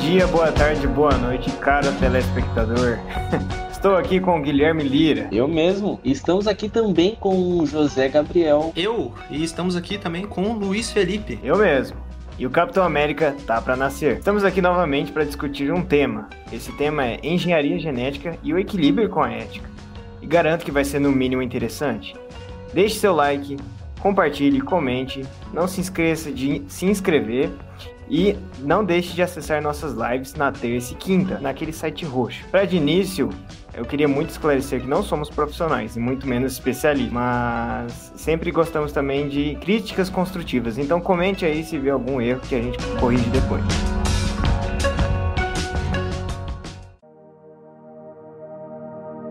dia, boa tarde, boa noite, caro telespectador. Estou aqui com o Guilherme Lira. Eu mesmo. Estamos aqui também com o José Gabriel. Eu. E estamos aqui também com o Luiz Felipe. Eu mesmo. E o Capitão América tá para nascer. Estamos aqui novamente para discutir um tema. Esse tema é engenharia genética e o equilíbrio com a ética. E garanto que vai ser no mínimo interessante. Deixe seu like, compartilhe, comente, não se esqueça de se inscrever e não deixe de acessar nossas lives na terça e quinta, naquele site roxo. Para de início, eu queria muito esclarecer que não somos profissionais e muito menos especialistas, mas sempre gostamos também de críticas construtivas. Então comente aí se vê algum erro que a gente corrige depois.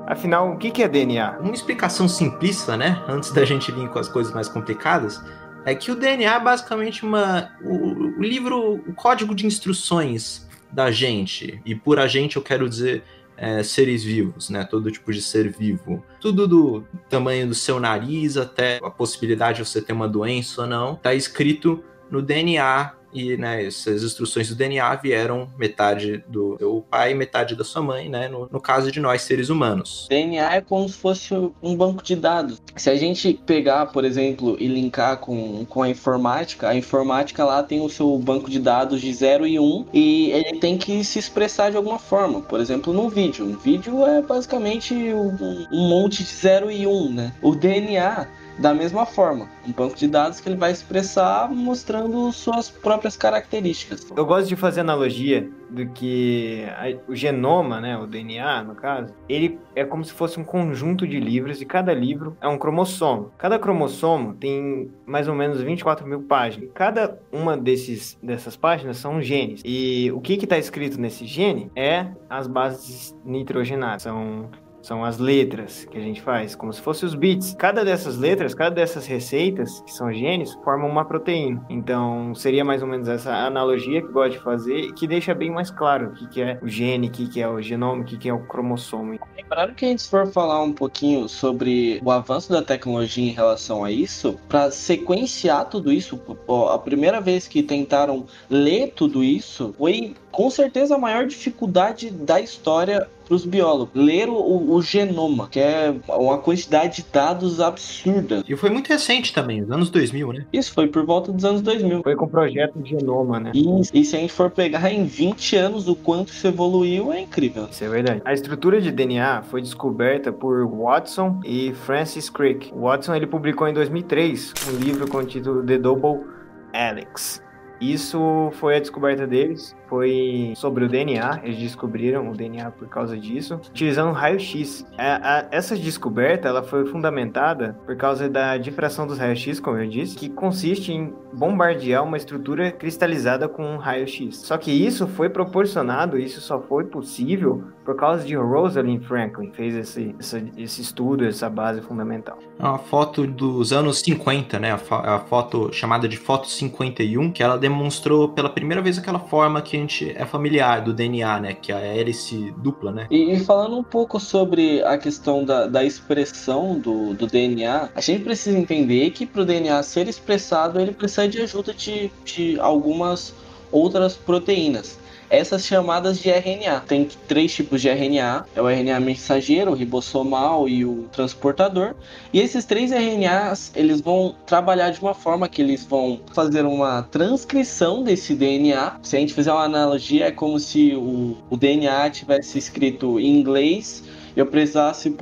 Afinal, o que é DNA? Uma explicação simplista, né? Antes da gente vir com as coisas mais complicadas, é que o DNA é basicamente uma, o, o livro, o código de instruções da gente. E por a gente eu quero dizer é, seres vivos, né? Todo tipo de ser vivo. Tudo do tamanho do seu nariz até a possibilidade de você ter uma doença ou não, tá escrito no DNA e né, essas instruções do DNA vieram metade do seu pai e metade da sua mãe, né? No, no, caso de nós, seres humanos. DNA é como se fosse um banco de dados. Se a gente pegar, por exemplo, e linkar com, com a informática, a informática lá tem o seu banco de dados de 0 e 1 um, e ele tem que se expressar de alguma forma. Por exemplo, num vídeo. Um vídeo é basicamente um, um monte de 0 e 1, um, né? O DNA da mesma forma. Um banco de dados que ele vai expressar mostrando suas próprias características. Eu gosto de fazer analogia do que o genoma, né, o DNA no caso, ele é como se fosse um conjunto de livros e cada livro é um cromossomo. Cada cromossomo tem mais ou menos 24 mil páginas. Cada uma desses, dessas páginas são genes. E o que está escrito nesse gene é as bases nitrogenadas. São são as letras que a gente faz, como se fossem os bits. Cada dessas letras, cada dessas receitas, que são genes, formam uma proteína. Então, seria mais ou menos essa analogia que gosto de fazer que deixa bem mais claro o que, que é o gene, o que, que é o genoma, o que, que é o cromossomo. Lembrando que a gente for falar um pouquinho sobre o avanço da tecnologia em relação a isso, para sequenciar tudo isso, a primeira vez que tentaram ler tudo isso foi com certeza a maior dificuldade da história para os biólogos. Ler o, o, genoma, que é uma quantidade de dados absurda. E foi muito recente também, nos anos 2000, né? Isso, foi por volta dos anos 2000. Foi com o projeto de genoma, né? E, e se a gente for pegar em 20 anos o quanto isso evoluiu, é incrível. Isso é verdade. A estrutura de DNA foi descoberta por Watson e Francis Crick. Watson ele publicou em 2003 um livro com o título The Double Helix. Isso foi a descoberta deles foi sobre o DNA. Eles descobriram o DNA por causa disso, utilizando raio-x. Essa descoberta ela foi fundamentada por causa da difração dos raios-x, como eu disse, que consiste em bombardear uma estrutura cristalizada com um raio-x. Só que isso foi proporcionado, isso só foi possível por causa de Rosalind Franklin, fez esse, esse, esse estudo, essa base fundamental. É uma foto dos anos 50, né? A, a foto chamada de foto 51, que ela demonstrou pela primeira vez aquela forma que gente é familiar do DNA, né? Que é a hélice dupla, né? E, e falando um pouco sobre a questão da, da expressão do, do DNA, a gente precisa entender que para o DNA ser expressado, ele precisa de ajuda de, de algumas outras proteínas essas chamadas de RNA. Tem três tipos de RNA: é o RNA mensageiro, o ribossomal e o transportador. E esses três RNAs eles vão trabalhar de uma forma que eles vão fazer uma transcrição desse DNA. Se a gente fizer uma analogia, é como se o, o DNA tivesse escrito em inglês eu precisasse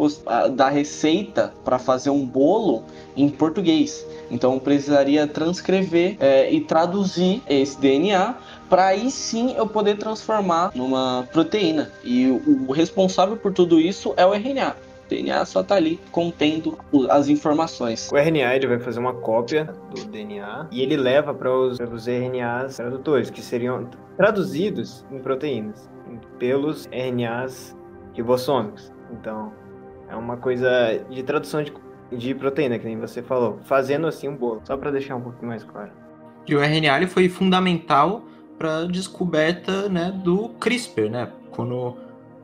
da receita para fazer um bolo em português. Então precisaria transcrever é, e traduzir esse DNA para aí sim eu poder transformar numa proteína. E o, o responsável por tudo isso é o RNA. O DNA só está ali contendo as informações. O RNA ele vai fazer uma cópia do DNA e ele leva para os, os RNAs tradutores, que seriam traduzidos em proteínas pelos RNAs ribossômicos. Então, é uma coisa de tradução de, de proteína, que nem você falou, fazendo assim um bolo, só para deixar um pouquinho mais claro. E o RNA ele foi fundamental para a descoberta né, do CRISPR, né? Quando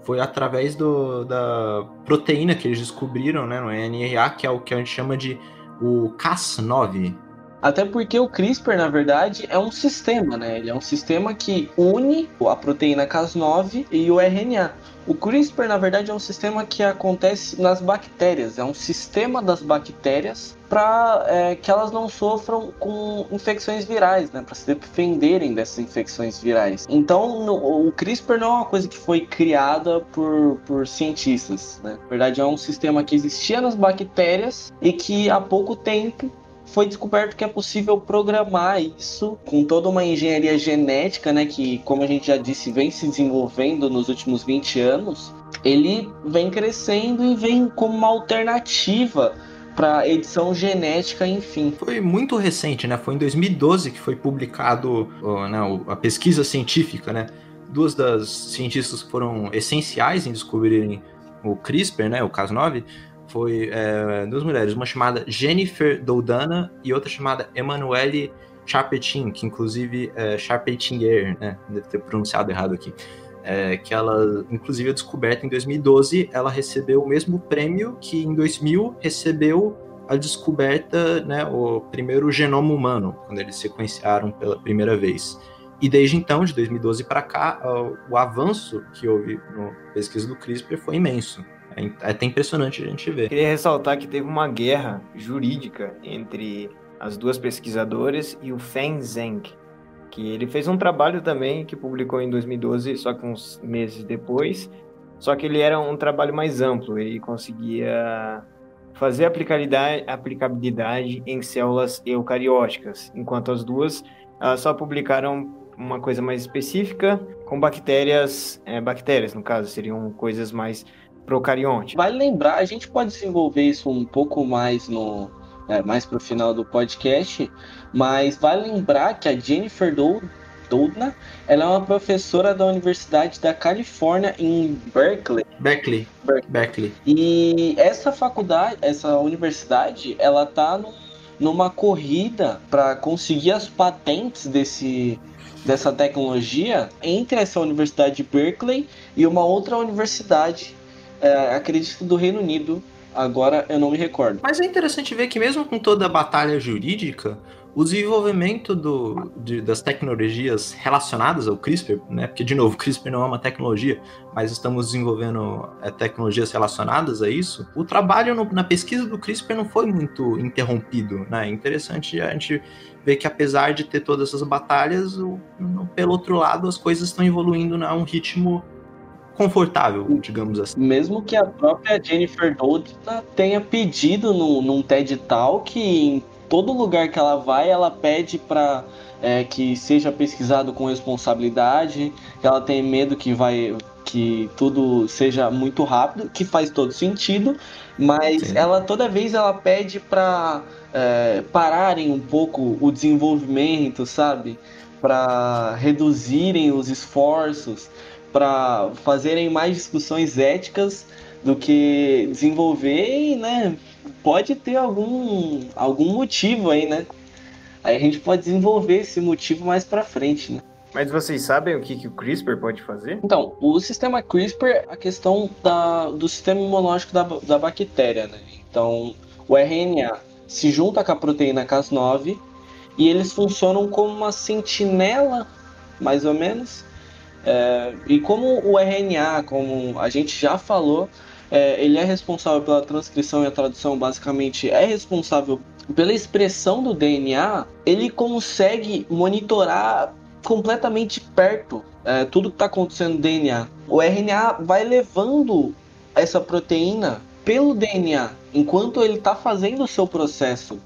foi através do, da proteína que eles descobriram né, no RNA, que é o que a gente chama de o Cas9. Até porque o CRISPR, na verdade, é um sistema, né? Ele é um sistema que une a proteína Cas9 e o RNA. O CRISPR, na verdade, é um sistema que acontece nas bactérias, é um sistema das bactérias para é, que elas não sofram com infecções virais, né, para se defenderem dessas infecções virais. Então, no, o CRISPR não é uma coisa que foi criada por, por cientistas, né? Na verdade, é um sistema que existia nas bactérias e que há pouco tempo foi descoberto que é possível programar isso com toda uma engenharia genética, né, que, como a gente já disse, vem se desenvolvendo nos últimos 20 anos. Ele vem crescendo e vem como uma alternativa para edição genética, enfim. Foi muito recente, né? Foi em 2012 que foi publicado né, a pesquisa científica, né? Duas das cientistas que foram essenciais em descobrirem o CRISPR, né, o Cas9, foi é, duas mulheres, uma chamada Jennifer Doudana e outra chamada Emanuele Charpetin, que inclusive é Charpentier, né? Deve ter pronunciado errado aqui. É, que ela, inclusive, é descoberta em 2012, ela recebeu o mesmo prêmio que em 2000 recebeu a descoberta, né, o primeiro genoma humano, quando eles sequenciaram pela primeira vez. E desde então, de 2012 para cá, o avanço que houve na pesquisa do CRISPR foi imenso. É, é até impressionante a gente ver. Queria ressaltar que teve uma guerra jurídica entre as duas pesquisadoras e o Feng Zheng, que ele fez um trabalho também que publicou em 2012, só que uns meses depois. Só que ele era um trabalho mais amplo, ele conseguia fazer aplicabilidade, aplicabilidade em células eucarióticas, enquanto as duas só publicaram uma coisa mais específica com bactérias, é, bactérias no caso, seriam coisas mais procarionte. Vale lembrar, a gente pode desenvolver isso um pouco mais no é, mais para o final do podcast, mas vale lembrar que a Jennifer Doudna, ela é uma professora da Universidade da Califórnia em Berkeley. Berkeley. Berkeley. E essa faculdade, essa universidade, ela tá no, numa corrida para conseguir as patentes desse dessa tecnologia entre essa universidade de Berkeley e uma outra universidade é, acredito do Reino Unido. Agora eu não me recordo. Mas é interessante ver que mesmo com toda a batalha jurídica, o desenvolvimento do, de, das tecnologias relacionadas ao CRISPR, né? Porque de novo, o CRISPR não é uma tecnologia, mas estamos desenvolvendo é, tecnologias relacionadas a isso. O trabalho no, na pesquisa do CRISPR não foi muito interrompido, né? É interessante a gente ver que apesar de ter todas essas batalhas, o, no, pelo outro lado, as coisas estão evoluindo a um ritmo confortável, digamos assim. Mesmo que a própria Jennifer Doudna tenha pedido no, num TED Talk, em todo lugar que ela vai, ela pede para é, que seja pesquisado com responsabilidade, que ela tem medo que vai que tudo seja muito rápido, que faz todo sentido, mas Sim. ela toda vez ela pede para é, pararem um pouco o desenvolvimento, sabe? Para reduzirem os esforços, para fazerem mais discussões éticas do que desenvolver e, né, pode ter algum, algum motivo aí, né? Aí a gente pode desenvolver esse motivo mais para frente, né? Mas vocês sabem o que, que o CRISPR pode fazer? Então, o sistema CRISPR, a questão da, do sistema imunológico da, da bactéria, né? Então, o RNA se junta com a proteína Cas9 e eles funcionam como uma sentinela, mais ou menos, é, e como o RNA, como a gente já falou, é, ele é responsável pela transcrição e a tradução, basicamente é responsável pela expressão do DNA, ele consegue monitorar completamente perto é, tudo que está acontecendo no DNA. O RNA vai levando essa proteína pelo DNA enquanto ele está fazendo o seu processo.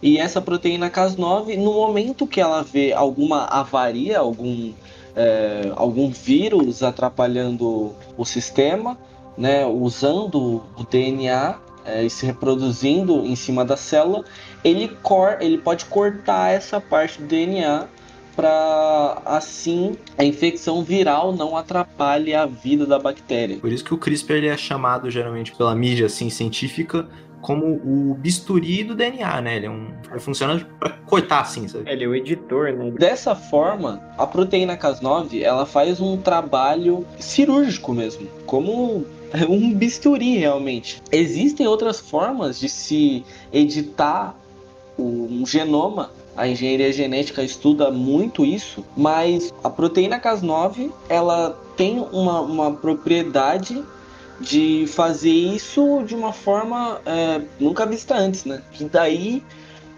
E essa proteína Cas9, no momento que ela vê alguma avaria, algum é, algum vírus atrapalhando o sistema, né, usando o DNA é, e se reproduzindo em cima da célula, ele, cor, ele pode cortar essa parte do DNA para assim a infecção viral não atrapalhe a vida da bactéria. Por isso que o CRISPR ele é chamado geralmente pela mídia assim científica como o bisturi do DNA, né? Ele, é um, ele funciona para cortar assim, sabe? Ele é o editor, né? Dessa forma, a proteína Cas9, ela faz um trabalho cirúrgico mesmo, como um bisturi realmente. Existem outras formas de se editar um genoma A engenharia genética estuda muito isso, mas a proteína Cas9 ela tem uma, uma propriedade de fazer isso de uma forma é, nunca vista antes, né? Que daí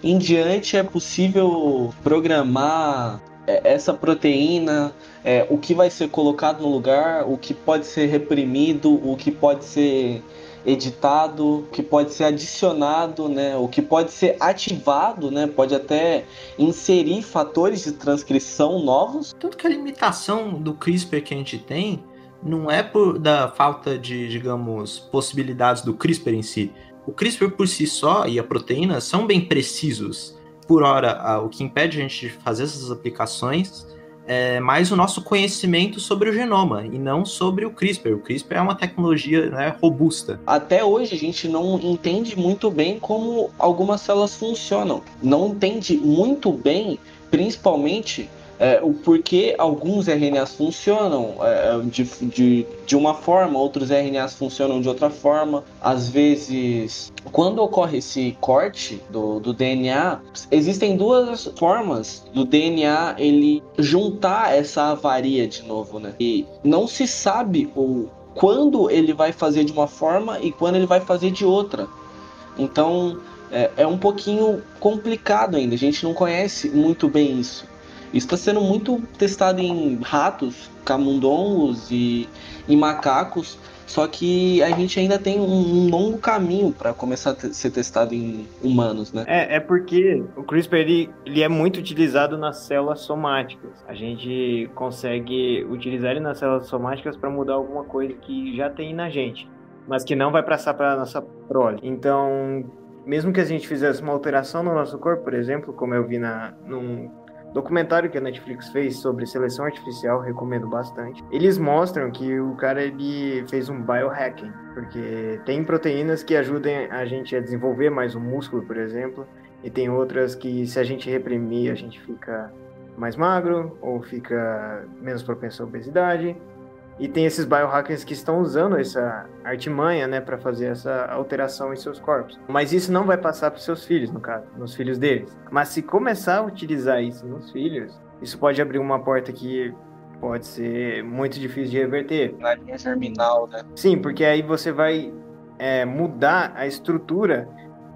em diante é possível programar é, essa proteína, é, o que vai ser colocado no lugar, o que pode ser reprimido, o que pode ser editado, o que pode ser adicionado, né, o que pode ser ativado, né, pode até inserir fatores de transcrição novos. Tanto que a limitação do CRISPR que a gente tem não é por da falta de, digamos, possibilidades do CRISPR em si. O CRISPR por si só e a proteína são bem precisos. Por hora, o que impede a gente de fazer essas aplicações é mais o nosso conhecimento sobre o genoma e não sobre o CRISPR. O CRISPR é uma tecnologia né, robusta. Até hoje a gente não entende muito bem como algumas células funcionam. Não entende muito bem, principalmente é, o porquê alguns RNAs funcionam é, de, de, de uma forma, outros RNAs funcionam de outra forma. Às vezes, quando ocorre esse corte do, do DNA, existem duas formas do DNA ele juntar essa avaria de novo, né? E não se sabe o quando ele vai fazer de uma forma e quando ele vai fazer de outra. Então é, é um pouquinho complicado ainda. A gente não conhece muito bem isso. Isso está sendo muito testado em ratos, camundongos e em macacos, só que a gente ainda tem um, longo caminho para começar a ser testado em humanos, né? É, é porque o CRISPR ele, ele é muito utilizado nas células somáticas. A gente consegue utilizar ele nas células somáticas para mudar alguma coisa que já tem na gente, mas que não vai passar para nossa prole. Então, mesmo que a gente fizesse uma alteração no nosso corpo, por exemplo, como eu vi na, num documentário que a Netflix fez sobre seleção artificial, recomendo bastante. Eles mostram que o cara ele fez um biohacking, porque tem proteínas que ajudam a gente a desenvolver mais o músculo, por exemplo, e tem outras que se a gente reprimir, a gente fica mais magro ou fica menos propenso à obesidade. E tem esses biohackers que estão usando essa artimanha, né, para fazer essa alteração em seus corpos. Mas isso não vai passar para seus filhos, no caso, nos filhos deles. Mas se começar a utilizar isso nos filhos, isso pode abrir uma porta que pode ser muito difícil de reverter. Na linha germinal, né? Sim, porque aí você vai é, mudar a estrutura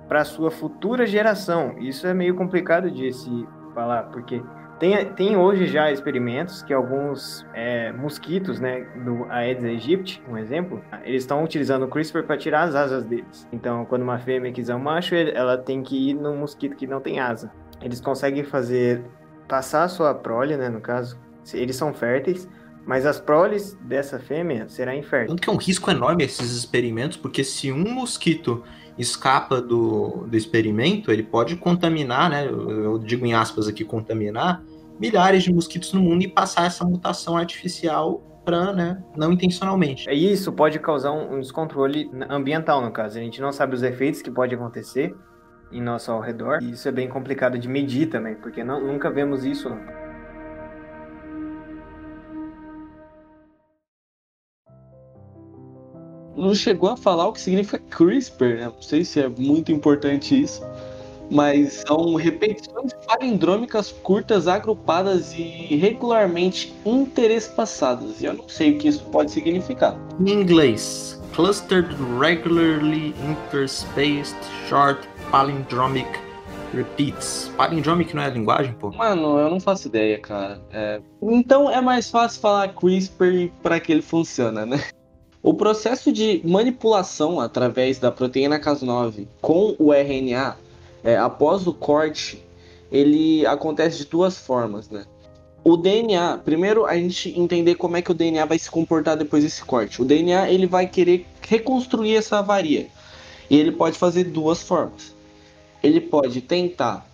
para sua futura geração. Isso é meio complicado de se falar, porque tem, tem hoje já experimentos que alguns é, mosquitos, né, do Aedes aegypti, um exemplo, eles estão utilizando o CRISPR para tirar as asas deles. Então, quando uma fêmea quiser um macho, ela tem que ir num mosquito que não tem asa. Eles conseguem fazer passar a sua prole, né, no caso, eles são férteis, mas as proles dessa fêmea será infértil. Tanto que é um risco enorme esses experimentos, porque se um mosquito escapa do, do experimento, ele pode contaminar, né? Eu digo em aspas aqui, contaminar milhares de mosquitos no mundo e passar essa mutação artificial para, né, não intencionalmente. E isso pode causar um, descontrole ambiental, no caso. A gente não sabe os efeitos que pode acontecer em nosso ao redor. E isso é bem complicado de medir também, porque não, nunca vemos isso. Não chegou a falar o que significa CRISPR, né? Não sei se é muito importante isso mas são repetições palindrômicas curtas, agrupadas e regularmente interespaçadas. E eu não sei o que isso pode significar. Em inglês, clustered regularly interspaced short palindromic repeats. Palindromic não é a linguagem, pô? Mano, eu não faço ideia, cara. É... Então é mais fácil falar CRISPR para que ele funcione, né? O processo de manipulação através da proteína Cas9 com o RNA é, após o corte, ele acontece de duas formas, né? O DNA, primeiro a gente entender como é que o DNA vai se comportar depois desse corte. O DNA ele vai querer reconstruir essa avaria. E ele pode fazer duas formas. Ele pode tentar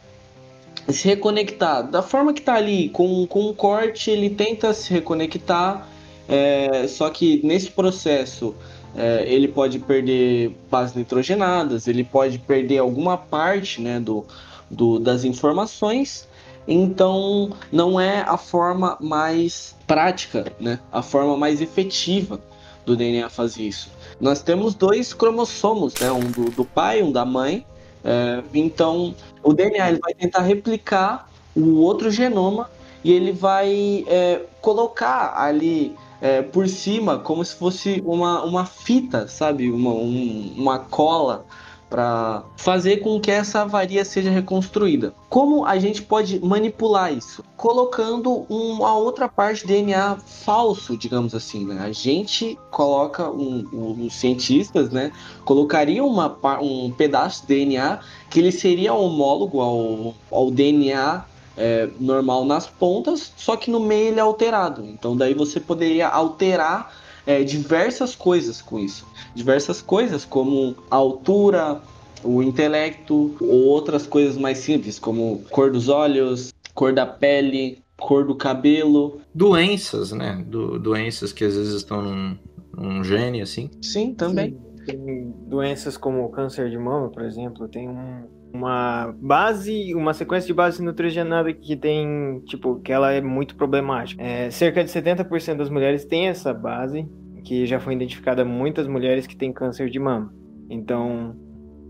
se reconectar da forma que está ali, com, com um corte, ele tenta se reconectar, é, só que nesse processo é, ele pode perder bases nitrogenadas, ele pode perder alguma parte né, do, do, das informações. Então, não é a forma mais prática, né, a forma mais efetiva do DNA fazer isso. Nós temos dois cromossomos, né, um do, do pai, um da mãe, É, então, o DNA ele vai tentar replicar o outro genoma e ele vai é, colocar ali é, por cima como se fosse uma, uma fita, sabe? Uma, um, uma cola para fazer com que essa avaria seja reconstruída. Como a gente pode manipular isso? Colocando uma outra parte de DNA falso, digamos assim. Né? A gente coloca, um, um, os cientistas, né, colocariam uma, um pedaço de DNA que ele seria homólogo ao, ao DNA é, normal nas pontas, só que no meio ele é alterado. Então daí você poderia alterar é, diversas coisas com isso. Diversas coisas, como a altura, o intelecto, ou outras coisas mais simples, como cor dos olhos, cor da pele, cor do cabelo. Doenças, né? Do, doenças que às vezes estão num, num gene, assim. Sim, também. Sim. Tem doenças como o câncer de mama, por exemplo, tem um, uma base, uma sequência de base nitrogenada que tem, tipo, que ela é muito problemática. É, cerca de 70% das mulheres têm essa base, que já foi identificada muitas mulheres que têm câncer de mama. Então,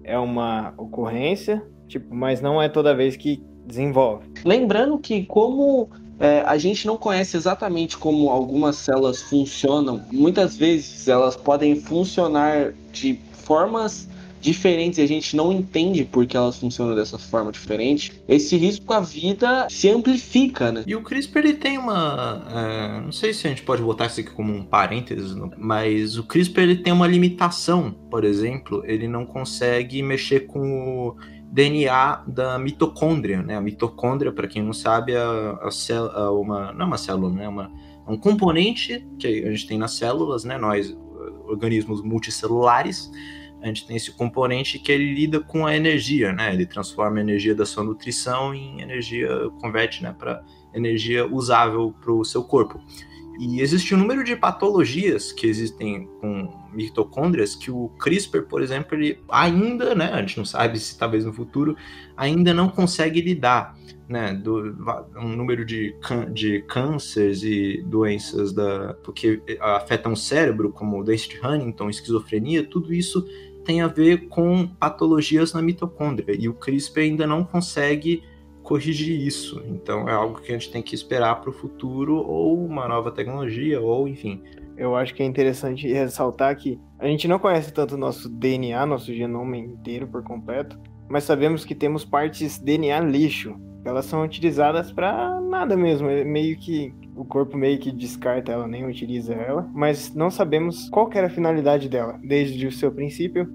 é uma ocorrência, tipo, mas não é toda vez que desenvolve. Lembrando que como é, a gente não conhece exatamente como algumas células funcionam, muitas vezes elas podem funcionar de formas diferentes e a gente não entende por que elas funcionam dessa forma diferente, esse risco à vida se amplifica, né? E o CRISPR ele tem uma. É, não sei se a gente pode botar isso aqui como um parênteses, mas o CRISPR ele tem uma limitação, por exemplo, ele não consegue mexer com o DNA da mitocôndria, né? A mitocôndria, para quem não sabe, é a, célula, uma não é uma célula, né? É uma, é um componente que a gente tem nas células, né? Nós organismos multicelulares a gente tem esse componente que ele lida com a energia, né? Ele transforma a energia da sua nutrição em energia, converte, né, para energia usável para o seu corpo. E existe um número de patologias que existem com mitocôndrias que o CRISPR, por exemplo, ele ainda, né, a gente não sabe se talvez no futuro, ainda não consegue lidar, né, do um número de, de cânceres e doenças da porque afetam o cérebro, como doença de Huntington, esquizofrenia, tudo isso tem a ver com patologias na mitocôndria e o CRISPR ainda não consegue corrigir isso. Então é algo que a gente tem que esperar para o futuro ou uma nova tecnologia ou enfim. Eu acho que é interessante ressaltar que a gente não conhece tanto o nosso DNA, nosso genoma inteiro por completo, mas sabemos que temos partes DNA lixo. Elas são utilizadas para nada mesmo, é meio que o corpo meio que descarta ela, nem utiliza ela, mas não sabemos qual era a finalidade dela, desde o seu princípio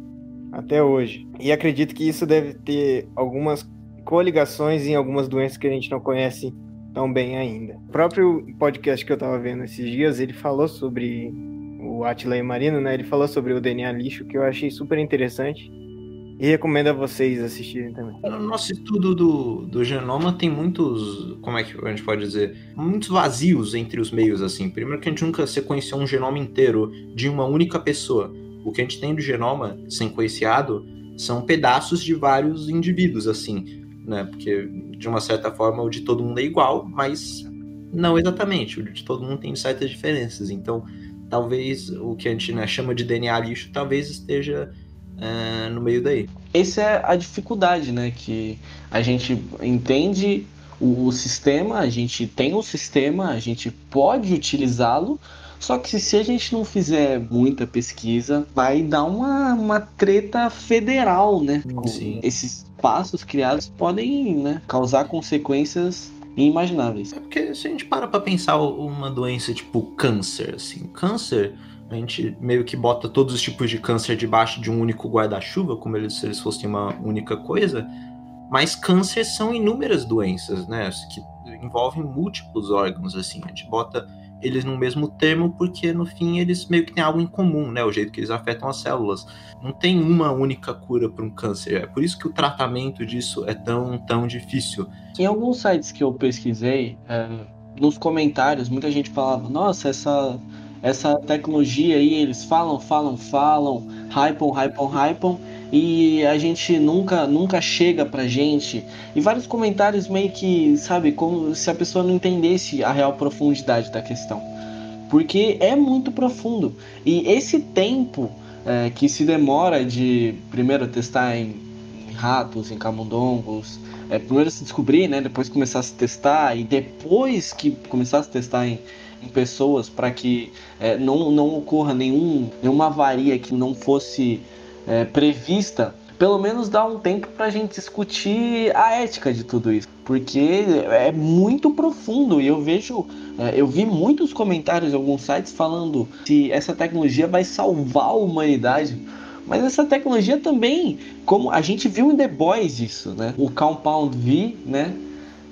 até hoje. E acredito que isso deve ter algumas coligações em algumas doenças que a gente não conhece tão bem ainda. O próprio podcast que eu estava vendo esses dias, ele falou sobre o Atila e Marino, né? Ele falou sobre o DNA lixo, que eu achei super interessante. E recomendo a vocês assistirem também. No nosso estudo do, do genoma tem muitos, como é que a gente pode dizer, muitos vazios entre os meios, assim. Primeiro que a gente nunca sequenciou um genoma inteiro de uma única pessoa. O que a gente tem do genoma sequenciado são pedaços de vários indivíduos, assim, né? Porque, de uma certa forma, o de todo mundo é igual, mas não exatamente. O de todo mundo tem certas diferenças. Então, talvez o que a gente né, chama de DNA lixo talvez esteja é, no meio daí. Essa é a dificuldade, né? Que a gente entende o, o sistema, a gente tem o sistema, a gente pode utilizá-lo, só que se a gente não fizer muita pesquisa, vai dar uma, uma treta federal, né? Sim. Esses passos criados podem né, causar consequências inimagináveis. É porque se a gente para pra pensar uma doença tipo câncer, assim, câncer a gente meio que bota todos os tipos de câncer debaixo de um único guarda-chuva, como se eles fossem uma única coisa. Mas câncer são inúmeras doenças, né? Que envolvem múltiplos órgãos, assim. A gente bota eles no mesmo termo porque no fim eles meio que têm algo em comum, né? O jeito que eles afetam as células. Não tem uma única cura para um câncer. É por isso que o tratamento disso é tão, tão difícil. Em alguns sites que eu pesquisei, é, nos comentários, muita gente falava: Nossa, essa essa tecnologia aí, eles falam, falam, falam, hypam, hypam, hypam, e a gente nunca, nunca chega pra gente. E vários comentários meio que, sabe, como se a pessoa não entendesse a real profundidade da questão. Porque é muito profundo. E esse tempo é, que se demora de primeiro testar em em ratos, em camundongos. É, primeiro se descobrir, né? Depois começar a se testar e depois que começar a se testar em, pessoas para que é, não, não ocorra nenhum, nenhuma avaria que não fosse é, prevista, pelo menos dá um tempo para a gente discutir a ética de tudo isso, porque é muito profundo e eu vejo, é, eu vi muitos comentários em alguns sites falando se essa tecnologia vai salvar a humanidade. Mas essa tecnologia também, como a gente viu em The Boys isso, né? O Compound V, né?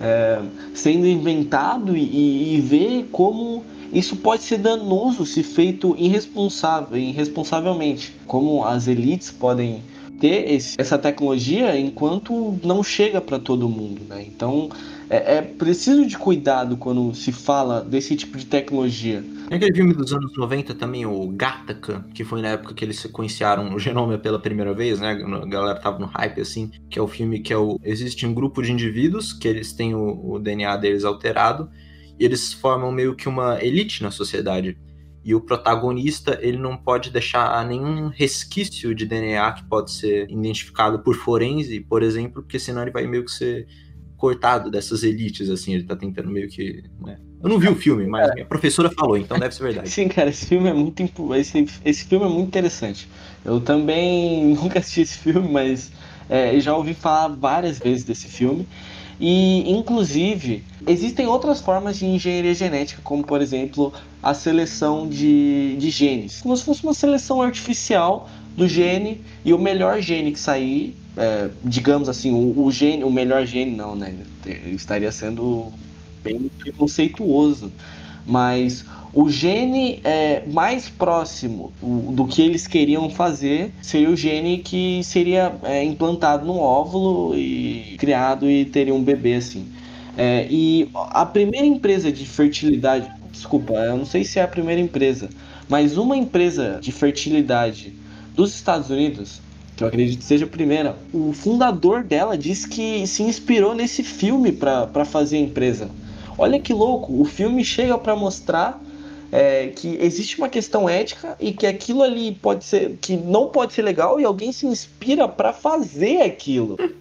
É, sendo inventado e, e ver como isso pode ser danoso se feito irresponsável, irresponsavelmente. Como as elites podem ter esse, essa tecnologia enquanto não chega para todo mundo, né? Então é, é, preciso de cuidado quando se fala desse tipo de tecnologia. Tem aquele filme dos anos 90 também, o Gattaca, que foi na época que eles sequenciaram o genoma pela primeira vez, né? A galera tava no hype assim, que é o filme que é o. Existe um grupo de indivíduos que eles têm o, o DNA deles alterado e eles formam meio que uma elite na sociedade. E o protagonista, ele não pode deixar nenhum resquício de DNA que pode ser identificado por forense, por exemplo, porque senão ele vai meio que ser cortado dessas elites, assim, ele tá tentando meio que. Né? Eu não vi o filme, mas minha professora falou, então deve ser verdade. Sim, cara, esse filme é muito esse, esse filme é muito interessante. Eu também nunca assisti esse filme, mas é, já ouvi falar várias vezes desse filme. E, inclusive, existem outras formas de engenharia genética, como, por exemplo, a seleção de, de genes. Como se fosse uma seleção artificial do gene e o melhor gene que sair, é, digamos assim, o, o, gene, o melhor gene, não, né? Estaria sendo bem preconceituoso. Mas o gene é, mais próximo do que eles queriam fazer seria o gene que seria é, implantado no óvulo e criado e teria um bebê assim. É, e a primeira empresa de fertilidade, desculpa, eu não sei se é a primeira empresa, mas uma empresa de fertilidade dos Estados Unidos, que eu acredito seja a primeira, o fundador dela disse que se inspirou nesse filme para fazer a empresa. Olha que louco, o filme chega para mostrar é, que existe uma questão ética e que aquilo ali pode ser que não pode ser legal e alguém se inspira para fazer aquilo.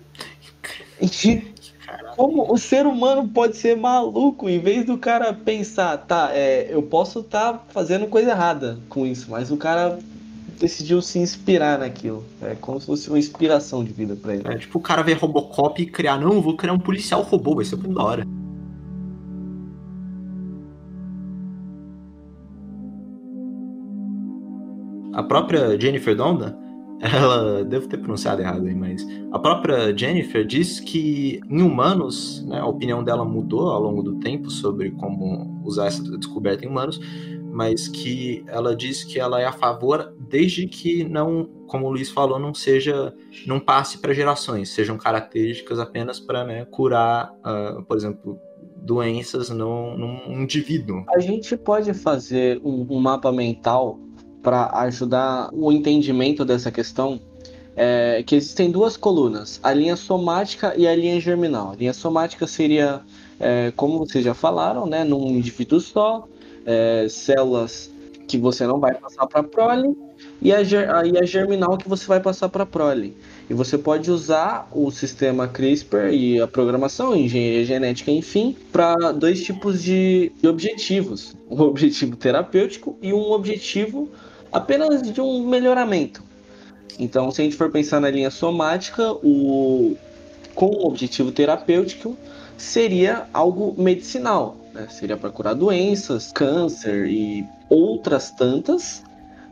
como o ser humano pode ser maluco em vez do cara pensar, tá, é, eu posso estar tá fazendo coisa errada com isso, mas o cara decidiu se inspirar naquilo. É como se fosse uma inspiração de vida para ele. É tipo o cara ver Robocop e criar, não, vou criar um policial robô, vai ser muito da hora. Própria Jennifer Donda, ela devo ter pronunciado errado aí, mas a própria Jennifer diz que em humanos, né, a opinião dela mudou ao longo do tempo sobre como usar essa descoberta em humanos, mas que ela diz que ela é a favor desde que não, como o Luiz falou, não seja, não passe para gerações, sejam características apenas para né, curar, uh, por exemplo, doenças num, num indivíduo. A gente pode fazer um, um mapa mental para ajudar o entendimento dessa questão é que existem duas colunas, a linha somática e a linha germinal. A linha somática seria, é, como vocês já falaram, né, num indivíduo só, é, células que você não vai passar para a prole, e a, a germinal que você vai passar para a prole. E você pode usar o sistema CRISPR e a programação, engenharia genética, enfim, para dois tipos de objetivos: um objetivo terapêutico e um objetivo apenas de um melhoramento. Então, se a gente for pensar na linha somática, o com o objetivo terapêutico seria algo medicinal, né? seria para curar doenças, câncer e outras tantas,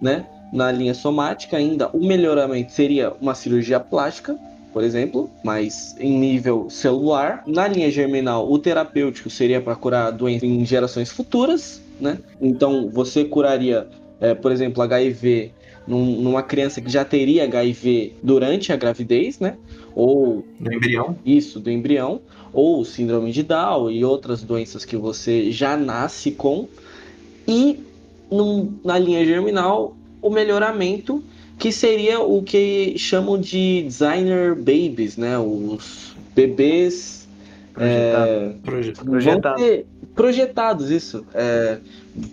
né? Na linha somática ainda o melhoramento seria uma cirurgia plástica, por exemplo, mas em nível celular. Na linha germinal, o terapêutico seria para curar doenças em gerações futuras, né? Então você curaria é, por exemplo, HIV num, numa criança que já teria HIV durante a gravidez, né? Ou do embrião. Isso, do embrião, ou síndrome de Down e outras doenças que você já nasce com. E num, na linha germinal, o melhoramento que seria o que chamam de designer babies, né? Os bebês projetado, é, projetado. Projetados, isso. É,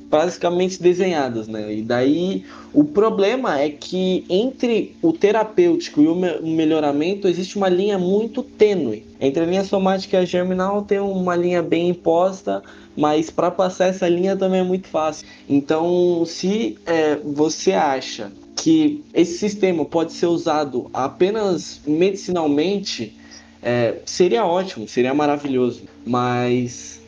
basicamente desenhadas, né? E daí o problema é que entre o terapêutico e o melhoramento existe uma linha muito tênue. Entre a linha somática e a germinal tem uma linha bem imposta, mas para passar essa linha também é muito fácil. Então, se é, você acha que esse sistema pode ser usado apenas medicinalmente, é, seria ótimo, seria maravilhoso. Mas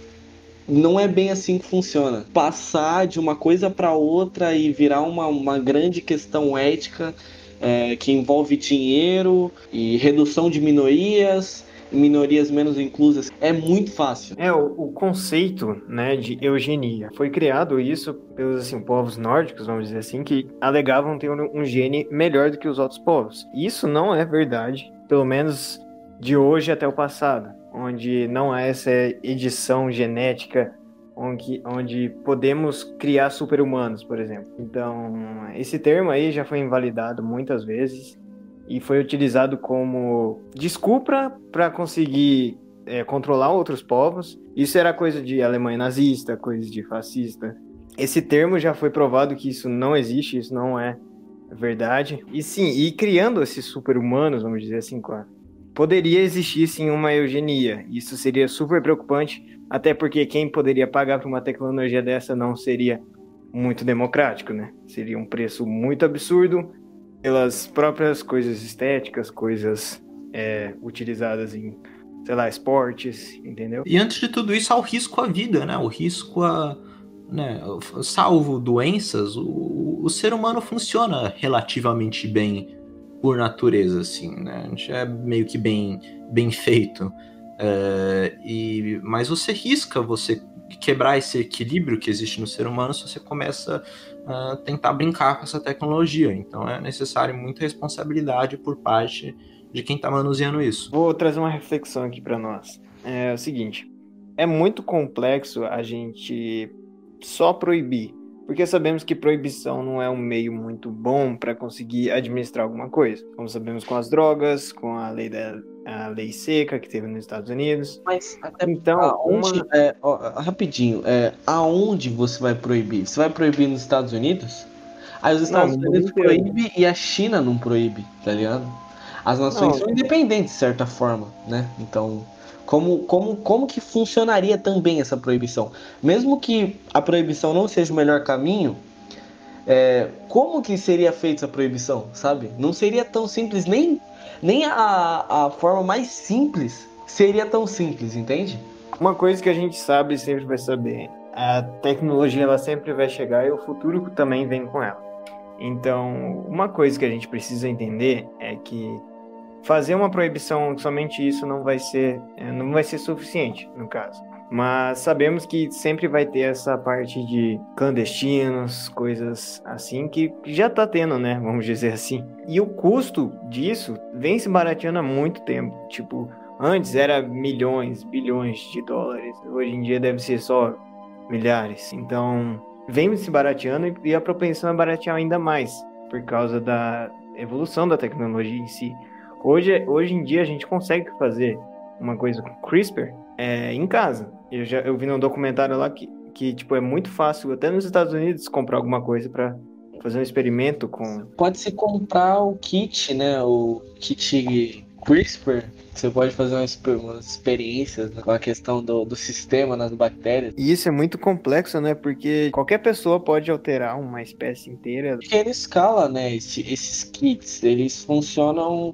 não é bem assim que funciona. Passar de uma coisa para outra e virar uma, uma grande questão ética é, que envolve dinheiro e redução de minorias, minorias menos inclusas, é muito fácil. É, o, o, conceito né, de eugenia foi criado isso pelos assim, povos nórdicos, vamos dizer assim, que alegavam ter um, um gene melhor do que os outros povos. Isso não é verdade, pelo menos de hoje até o passado onde não há essa edição genética onde, onde podemos criar super-humanos, por exemplo. Então, esse termo aí já foi invalidado muitas vezes e foi utilizado como desculpa para conseguir é, controlar outros povos. Isso era coisa de Alemanha nazista, coisa de fascista. Esse termo já foi provado que isso não existe, isso não é verdade. E sim, e criando esses super-humanos, vamos dizer assim, com a poderia existir sim uma eugenia. Isso seria super preocupante, até porque quem poderia pagar por uma tecnologia dessa não seria muito democrático, né? Seria um preço muito absurdo pelas próprias coisas estéticas, coisas é, utilizadas em, sei lá, esportes, entendeu? E antes de tudo isso, há o risco à vida, né? O risco a. Né, salvo doenças, o, o ser humano funciona relativamente bem por natureza, assim, né? A gente é meio que bem, bem feito. É, e, mas você risca você quebrar esse equilíbrio que existe no ser humano se você começa a tentar brincar com essa tecnologia. Então é necessário muita responsabilidade por parte de quem está manuseando isso. Vou trazer uma reflexão aqui para nós. É o seguinte: é muito complexo a gente só proibir porque sabemos que proibição não é um meio muito bom para conseguir administrar alguma coisa. Como sabemos com as drogas, com a lei da a lei seca que teve nos Estados Unidos. Mas até então, aonde, uma... é, ó, rapidinho, é, aonde você vai proibir? Você vai proibir nos Estados Unidos? Aí os Estados não, Unidos proíbe e a China não proíbe, tá ligado? As nações não, são independentes de certa forma, né? Então como, como, como que funcionaria também essa proibição? Mesmo que a proibição não seja o melhor caminho, é, como que seria feita essa proibição, sabe? Não seria tão simples, nem, nem a, a forma mais simples seria tão simples, entende? Uma coisa que a gente sabe sempre vai saber, a tecnologia ela sempre vai chegar e o futuro também vem com ela. Então, uma coisa que a gente precisa entender é que fazer uma proibição somente isso não vai ser é, não vai ser suficiente no caso. Mas sabemos que sempre vai ter essa parte de clandestinos coisas assim que já tá tendo né? Vamos dizer assim. E o custo disso vem se barateando há muito tempo. Tipo antes era milhões bilhões de dólares. Hoje em dia deve ser só milhares. Então vem se barateando e a propensão é baratear ainda mais por causa da evolução da tecnologia em si Hoje, hoje em dia a gente consegue fazer uma coisa com CRISPR é, em casa. Eu já eu vi num documentário lá que, que tipo é muito fácil até nos Estados Unidos comprar alguma coisa para fazer um experimento com. Pode se comprar o kit, né? O kit CRISPR. Você pode fazer umas, umas experiências né, com a questão do, do sistema nas bactérias. E isso é muito complexo, né? Porque qualquer pessoa pode alterar uma espécie inteira. Pequena escala, né? Esse, esses kits, eles funcionam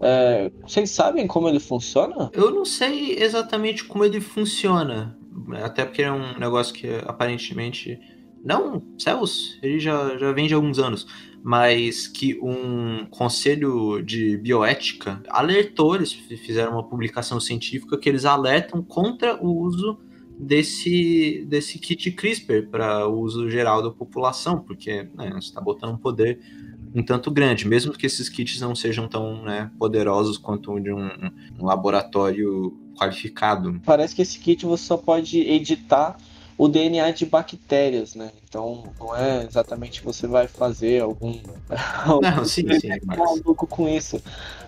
é, vocês sabem como ele funciona? Eu não sei exatamente como ele funciona. Até porque é um negócio que aparentemente. Não, céus, ele já, já vem de alguns anos. Mas que um conselho de bioética alertou, eles fizeram uma publicação científica que eles alertam contra o uso desse, desse kit CRISPR para uso geral da população, porque né, você está botando um poder um tanto grande, mesmo que esses kits não sejam tão né, poderosos quanto de um, um, laboratório qualificado. Parece que esse kit você só pode editar o DNA de bactérias, né? Então não é exatamente você vai fazer algum. Não, sim, sim. Mas... maluco com isso.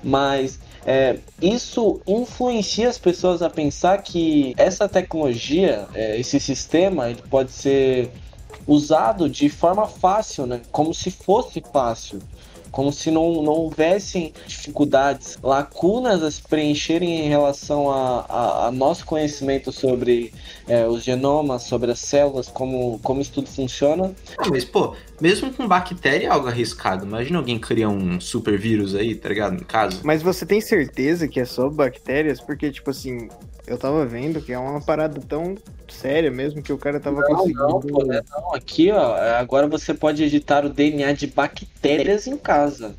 Mas é, isso influencia as pessoas a pensar que essa tecnologia, é, esse sistema, ele pode ser usado de forma fácil, né? Como se fosse fácil como se não, não houvessem dificuldades, lacunas a se preencherem em relação a, a, a nosso conhecimento sobre é, os genomas, sobre as células, como, como isso tudo funciona. Ah, mas, pô, mesmo com bactéria é algo arriscado. Imagina alguém criar um super vírus aí, tá ligado? Em casa. Mas você tem certeza que é só bactérias? Porque, tipo assim, eu tava vendo que é uma parada tão séria mesmo que o cara tava não, conseguindo. Não, pô, né? não, aqui, ó, agora você pode editar o DNA de bactérias em casa.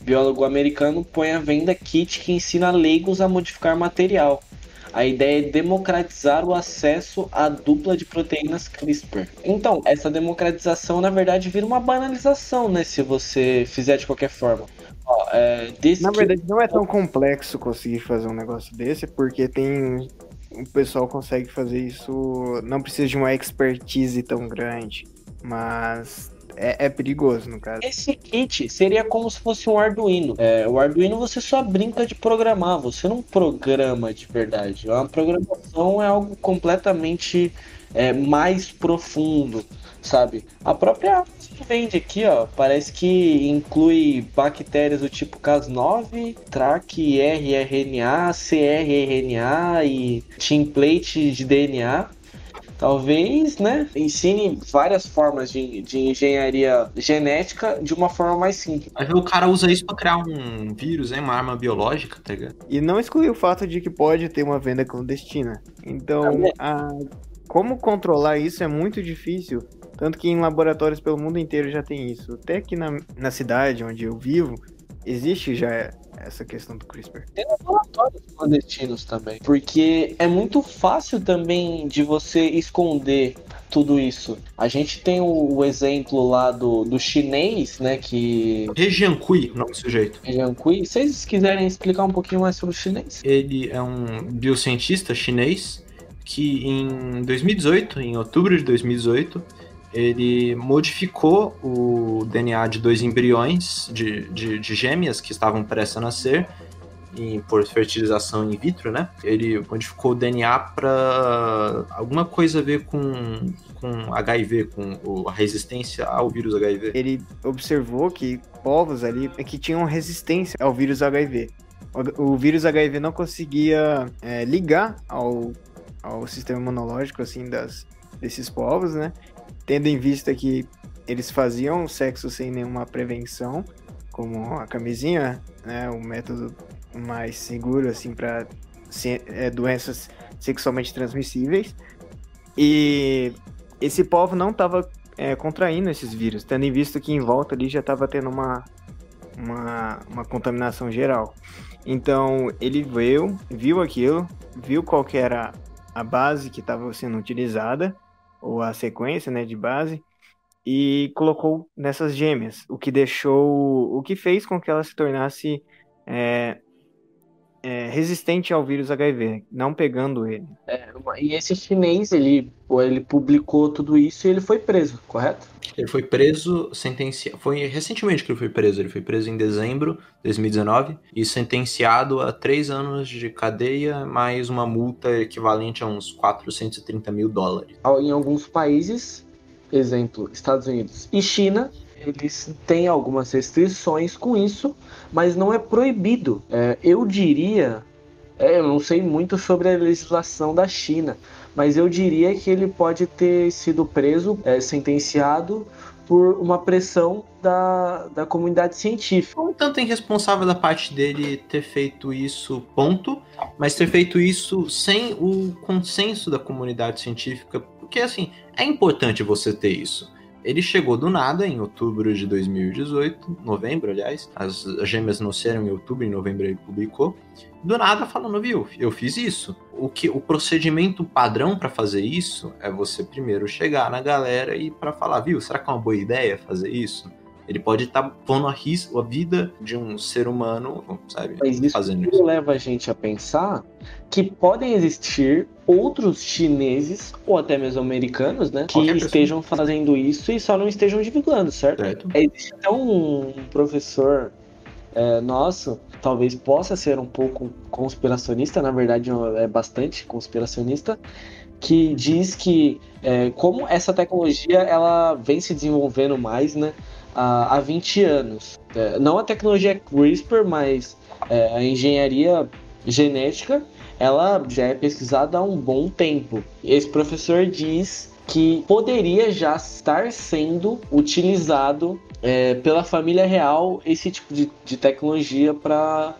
Biólogo americano põe à venda kit que ensina leigos a modificar material. A ideia é democratizar o acesso à dupla de proteínas CRISPR. Então, essa democratização, na verdade, vira uma banalização, né? Se você fizer de qualquer forma. Ó, é, Na verdade, não é tão complexo conseguir fazer um negócio desse, porque tem. O pessoal consegue fazer isso. Não precisa de uma expertise tão grande. Mas é, é, perigoso, no caso. Esse kit seria como se fosse um Arduino. É, o Arduino você só brinca de programar, você não programa de verdade. A programação é algo completamente é, mais profundo, sabe? A própria que vende aqui, ó, parece que inclui bactérias do tipo Cas9, TRAC, rRNA, cRRNA e template de DNA talvez, né, ensine várias formas de, de engenharia genética de uma forma mais simples. Aí o cara usa isso para criar um vírus, hein, uma arma biológica, tá ligado? E não exclui o fato de que pode ter uma venda clandestina. Então, a... como controlar isso é muito difícil. Tanto que em laboratórios pelo mundo inteiro já tem isso. Até aqui na, na cidade onde eu vivo, existe já essa questão do CRISPR. Tem laboratórios clandestinos também. Porque é muito fácil também de você esconder tudo isso. A gente tem o, o exemplo lá do, do chinês, né, que... Rejiankui, o nome do sujeito. Rejiankui. Se vocês quiserem explicar um pouquinho mais sobre o chinês. Ele é um biocientista chinês que em 2018, em outubro de 2018, ele modificou o DNA de dois embriões de, de, de gêmeas que estavam prestes a nascer em, por fertilização in vitro, né? Ele modificou o DNA para alguma coisa a ver com, com HIV, com a resistência ao vírus HIV. Ele observou que povos ali que tinham resistência ao vírus HIV. O, o vírus HIV não conseguia é, ligar ao, ao sistema imunológico assim das desses povos, né? tendo em vista que eles faziam sexo sem nenhuma prevenção, como a camisinha, né, o método mais seguro assim para é, doenças sexualmente transmissíveis. E esse povo não estava é, contraindo esses vírus, tendo em vista que em volta ali já estava tendo uma, uma, uma contaminação geral. Então ele veio, viu aquilo, viu qual era a base que estava sendo utilizada ou a sequência né, de base, e colocou nessas gêmeas, o que deixou, o que fez com que ela se tornasse é, é, resistente ao vírus HIV, não pegando ele. É, e esse chinês, ele, ele publicou tudo isso e ele foi preso, correto? Ele foi preso, sentenciado. Foi recentemente que ele foi preso. Ele foi preso em dezembro de 2019 e sentenciado a três anos de cadeia, mais uma multa equivalente a uns 430 mil dólares. Em alguns países, exemplo, Estados Unidos e China, eles têm algumas restrições com isso, mas não é proibido. É, eu diria, é, eu não sei muito sobre a legislação da China, mas eu diria que ele pode ter sido preso, é, sentenciado por uma pressão da, da comunidade científica. Um tanto irresponsável da parte dele ter feito isso, ponto, mas ter feito isso sem o consenso da comunidade científica, porque assim, é importante você ter isso. Ele chegou do nada em outubro de 2018, novembro, aliás. As gêmeas nasceram em outubro, em novembro ele publicou. Do nada falando, viu, eu fiz isso. O que o procedimento padrão para fazer isso é você primeiro chegar na galera e para falar, viu, será que é uma boa ideia fazer isso? Ele pode estar tá pondo a, risco, a vida de um ser humano, sabe? Mas isso fazendo isso. leva a gente a pensar que podem existir outros chineses ou até mesmo americanos, né, que estejam fazendo isso e só não estejam divulgando, certo? certo. Existe até um professor é, nosso, talvez possa ser um pouco conspiracionista, na verdade é bastante conspiracionista, que diz que é, como essa tecnologia ela vem se desenvolvendo mais, né, há, há 20 anos. É, não a tecnologia CRISPR, mas é, a engenharia genética, ela já é pesquisada há um bom tempo. Esse professor diz que poderia já estar sendo utilizado é, pela família real esse tipo de, de tecnologia para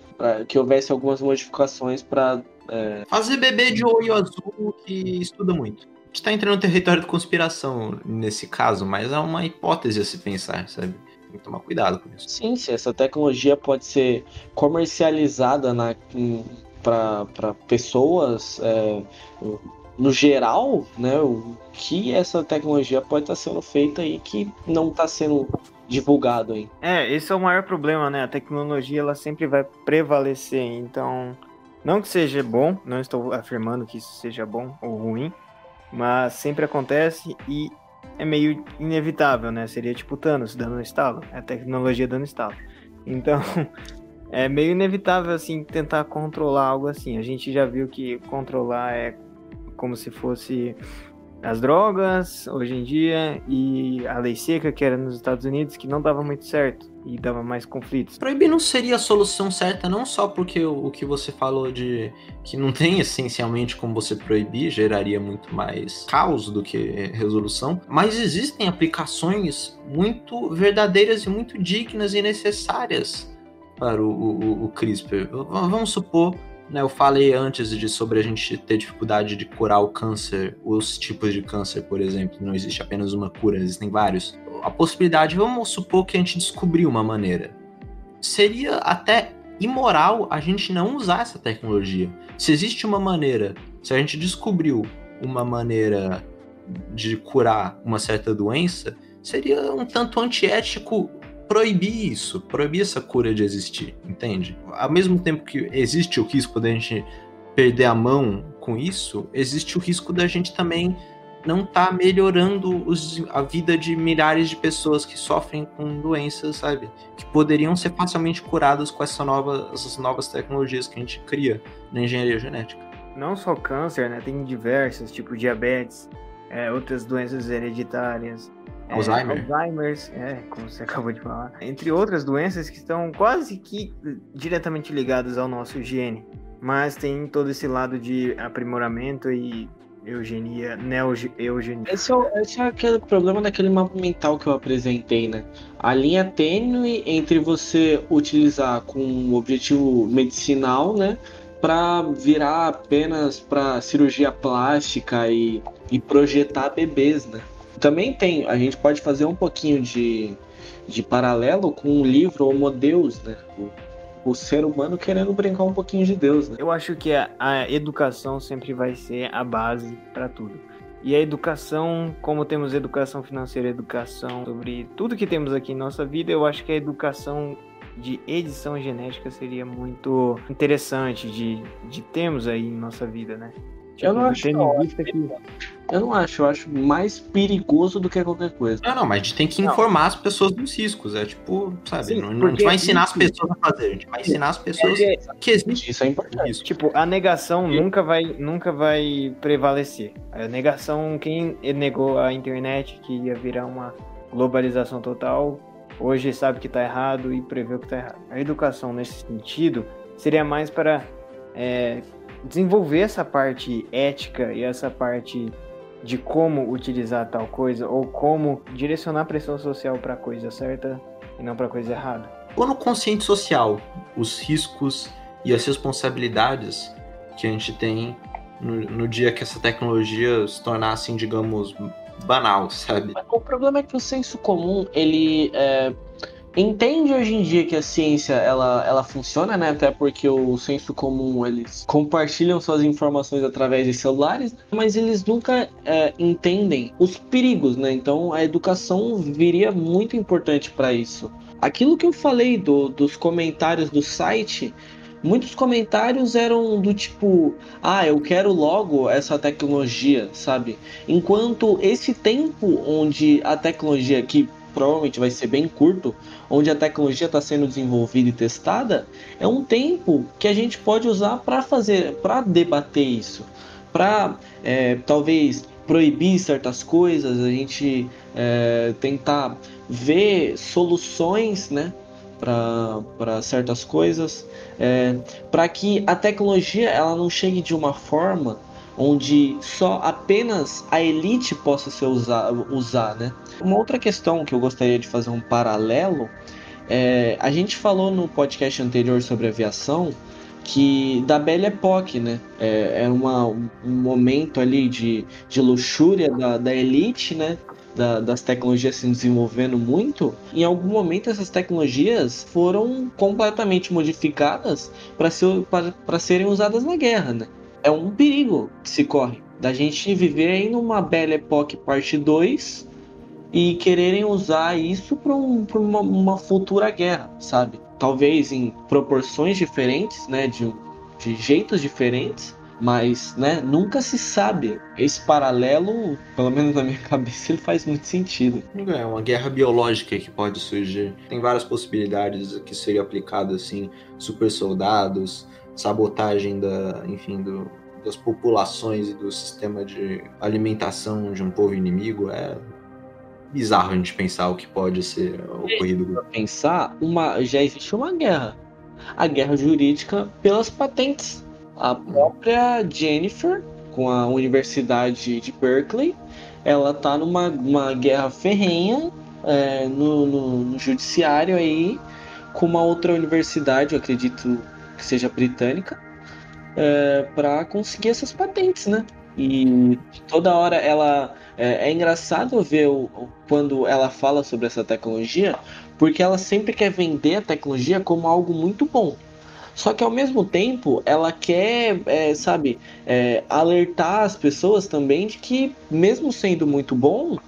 que houvesse algumas modificações para é... Fazer bebê de olho azul que estuda muito. A gente tá entrando no território de conspiração nesse caso, mas é uma hipótese a se pensar, sabe? Tem que tomar cuidado com isso. Sim, se essa tecnologia pode ser comercializada para pessoas é, no geral, né? O que essa tecnologia pode estar tá sendo feita aí que não está sendo divulgado aí. É, esse é o maior problema, né? A tecnologia ela sempre vai prevalecer, então não que seja bom, não estou afirmando que isso seja bom ou ruim, mas sempre acontece e é meio inevitável, né? Seria tipo Thanos dando um estalo, é a tecnologia dando estalo. Então, é meio inevitável, assim, tentar controlar algo assim. A gente já viu que controlar é como se fosse as drogas hoje em dia e a lei seca que era nos Estados Unidos que não dava muito certo e dava mais conflitos. Proibir não seria a solução certa, não só porque o, o, que você falou de que não tem essencialmente como você proibir, geraria muito mais caos do que resolução, mas existem aplicações muito verdadeiras e muito dignas e necessárias para o, o, o CRISPR. Vamos supor eu falei antes de sobre a gente ter dificuldade de curar o câncer, os tipos de câncer, por exemplo, não existe apenas uma cura, existem vários. A possibilidade, vamos supor que a gente descobriu uma maneira. Seria até imoral a gente não usar essa tecnologia. Se existe uma maneira, se a gente descobriu uma maneira de curar uma certa doença, seria um tanto antiético proibir isso, proibir essa cura de existir, entende? Ao mesmo tempo que existe o risco da gente perder a mão com isso, existe o risco da gente também não estar tá melhorando os, a vida de milhares de pessoas que sofrem com doenças, sabe? Que poderiam ser facilmente curadas com essa nova, essas novas tecnologias que a gente cria na engenharia genética. Não só câncer, né? Tem diversos, tipo diabetes, é, outras doenças hereditárias, é, Alzheimer. Alzheimer's, é, como você acabou de falar. Entre outras doenças que estão quase que diretamente ligadas ao nosso gene. Mas tem todo esse lado de aprimoramento e eugenia, neo-eugenia. Esse, é, esse é aquele problema daquele mapa mental que eu apresentei, né? A linha tênue entre você utilizar com um objetivo medicinal, né? Para virar apenas para cirurgia plástica e, e projetar bebês, né? Também tem, a gente pode fazer um pouquinho de, de paralelo com o livro Homo Deus, né? O, o ser humano querendo brincar um pouquinho de Deus, né? Eu acho que a, a educação sempre vai ser a base para tudo. E a educação, como temos educação financeira, educação sobre tudo que temos aqui em nossa vida, eu acho que a educação de edição genética seria muito interessante de, de termos aí em nossa vida, né? Tipo, eu não acho que... Eu não acho, eu acho mais perigoso do que qualquer coisa. Não, não, mas a gente tem que informar não. as pessoas dos riscos. É tipo, sabe? Sim, não, a gente vai ensinar as pessoas a fazer, a gente vai ensinar as pessoas é, que existe. Isso é importante. Isso. Tipo, a negação nunca vai, nunca vai prevalecer. A negação, quem negou a internet que ia virar uma globalização total, hoje sabe que tá errado e prevê o que tá errado. A educação nesse sentido seria mais para é, desenvolver essa parte ética e essa parte de como utilizar tal coisa ou como direcionar a pressão social para a coisa certa e não para a coisa errada. Ou no consciente social, os riscos e as responsabilidades que a gente tem no, no dia que essa tecnologia se tornar assim, digamos, banal, sabe? O problema é que o senso comum, ele é, entende hoje em dia que a ciência ela, ela funciona, né? Até porque o senso comum eles compartilham suas informações através de celulares, mas eles nunca é, entendem os perigos, né? Então a educação viria muito importante para isso. Aquilo que eu falei do, dos comentários do site muitos comentários eram do tipo: ah, eu quero logo essa tecnologia, sabe? Enquanto esse tempo onde a tecnologia, que provavelmente vai ser bem curto, onde a tecnologia está sendo desenvolvida e testada, é um tempo que a gente pode usar para fazer, para debater isso, para é, talvez proibir certas coisas, a gente é, tentar ver soluções, né? para certas coisas, é, para que a tecnologia ela não chegue de uma forma onde só apenas a elite possa ser usar, usar né? Uma outra questão que eu gostaria de fazer um paralelo é, a gente falou no podcast anterior sobre aviação que da Belle Époque, né? É, é uma, um momento ali de, de luxúria da, da elite, né? Da, das tecnologias se desenvolvendo muito, em algum momento essas tecnologias foram completamente modificadas para ser, serem usadas na guerra, né? É um perigo que se corre da gente viver aí numa Belle Époque parte 2 e quererem usar isso para um, uma, uma, futura guerra, sabe? Talvez em proporções diferentes, né? De, de jeitos diferentes, mas né, nunca se sabe. Esse paralelo, pelo menos na minha cabeça, ele faz muito sentido. É uma guerra biológica que pode surgir. Tem várias possibilidades que seriam aplicadas assim, super soldados, sabotagem da, enfim, do, das populações e do sistema de alimentação de um povo inimigo. É bizarro a gente pensar o que pode ser ocorrido. Pensar, uma, já existe uma guerra. A guerra jurídica pelas patentes. A própria Jennifer, com a Universidade de Berkeley, ela tá numa uma guerra ferrenha é, no, no, no, judiciário aí com uma outra universidade, eu acredito que seja britânica, é, para conseguir essas patentes, né? E toda hora ela. É, é engraçado ver o, quando ela fala sobre essa tecnologia, porque ela sempre quer vender a tecnologia como algo muito bom. Só que ao mesmo tempo ela quer, é, sabe, é, alertar as pessoas também de que, mesmo sendo muito bom,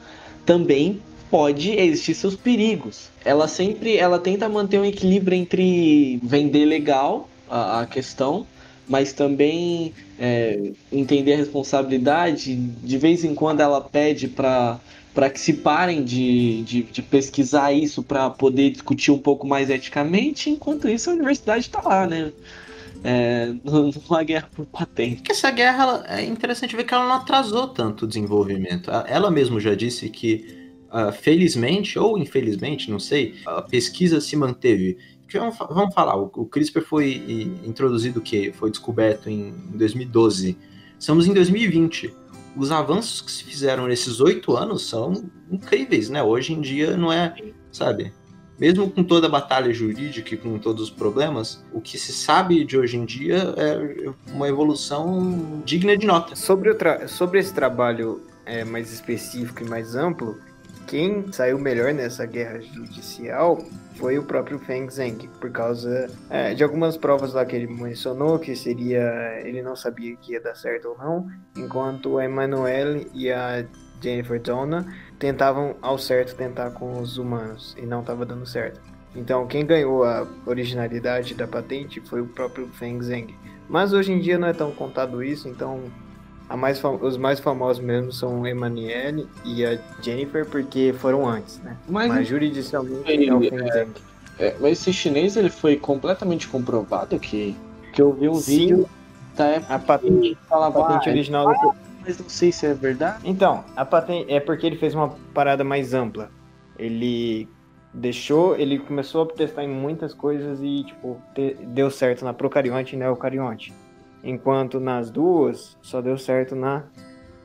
também pode existir seus perigos. Ela sempre, ela tenta manter um equilíbrio entre vender legal a, a questão mas também é, entender a responsabilidade. De vez em quando ela pede para para que se parem de, de, de pesquisar isso para poder discutir um pouco mais eticamente, enquanto isso a universidade está lá, né? É, numa guerra por patente. Porque essa guerra ela, é interessante ver que ela não atrasou tanto o desenvolvimento. Ela mesmo já disse que, uh, felizmente ou infelizmente, não sei, a pesquisa se manteve vamos, vamos falar, o, o CRISPR foi introduzido o quê? Foi descoberto em 2012. Estamos em 2020. Os avanços que se fizeram nesses oito anos são incríveis, né? Hoje em dia não é, sabe? Mesmo com toda a batalha jurídica e com todos os problemas, o que se sabe de hoje em dia é uma evolução digna de nota. Sobre, sobre esse trabalho é, mais específico e mais amplo, quem saiu melhor nessa guerra judicial foi o próprio Feng Zheng, por causa é, de algumas provas lá que ele mencionou, que seria ele não sabia que ia dar certo ou não, enquanto a Emmanuel e a Jennifer Donna tentavam ao certo tentar com os humanos e não estava dando certo. Então quem ganhou a originalidade da patente foi o próprio Feng Zheng. Mas hoje em dia não é tão contado isso, então mais os mais famosos mesmo são o Emanuele e a Jennifer, porque foram antes, né? Mas, mas juridicialmente ele, é o é, é, Mas esse chinês ele foi completamente comprovado que, que eu vi um Sim. vídeo da época a patente, falava, a patente ah, original ah, do... mas não sei se é verdade. Então, a patente é porque ele fez uma parada mais ampla. Ele deixou, ele começou a testar em muitas coisas e tipo te, deu certo na procarionte e na eucarionte enquanto nas duas só deu certo na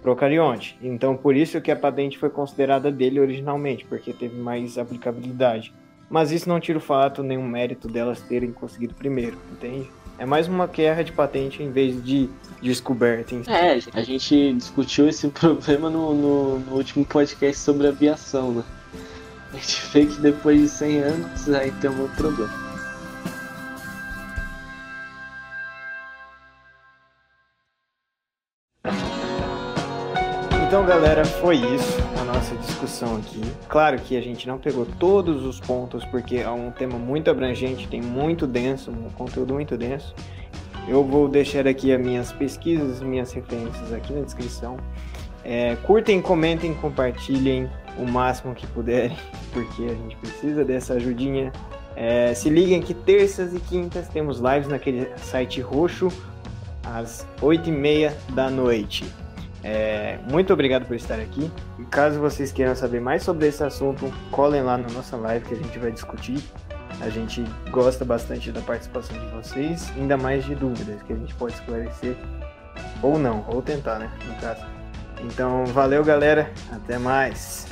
procarionte. Então por isso que a patente foi considerada dele originalmente, porque teve mais aplicabilidade. Mas isso não tira o fato, nenhum mérito delas terem conseguido primeiro, entende? É mais uma guerra de patente em vez de descoberta. Em. É, a gente discutiu esse problema no, no, no último podcast sobre aviação, né? A gente vê que depois de 100 anos aí tem um outro problema. Então, galera, foi isso a nossa discussão aqui. Claro que a gente não pegou todos os pontos, porque é um tema muito abrangente, tem muito denso, um conteúdo muito denso. Eu vou deixar aqui as minhas pesquisas, minhas referências aqui na descrição. É, curtem, comentem, compartilhem o máximo que puderem, porque a gente precisa dessa ajudinha. É, se liguem que terças e quintas temos lives naquele site roxo às 8h30 da noite. É, muito obrigado por estar aqui. E caso vocês queiram saber mais sobre esse assunto, colhem lá na nossa live que a gente vai discutir. A gente gosta bastante da participação de vocês, ainda mais de dúvidas que a gente pode esclarecer ou não, ou tentar, né, no caso. Então, valeu, galera. Até mais.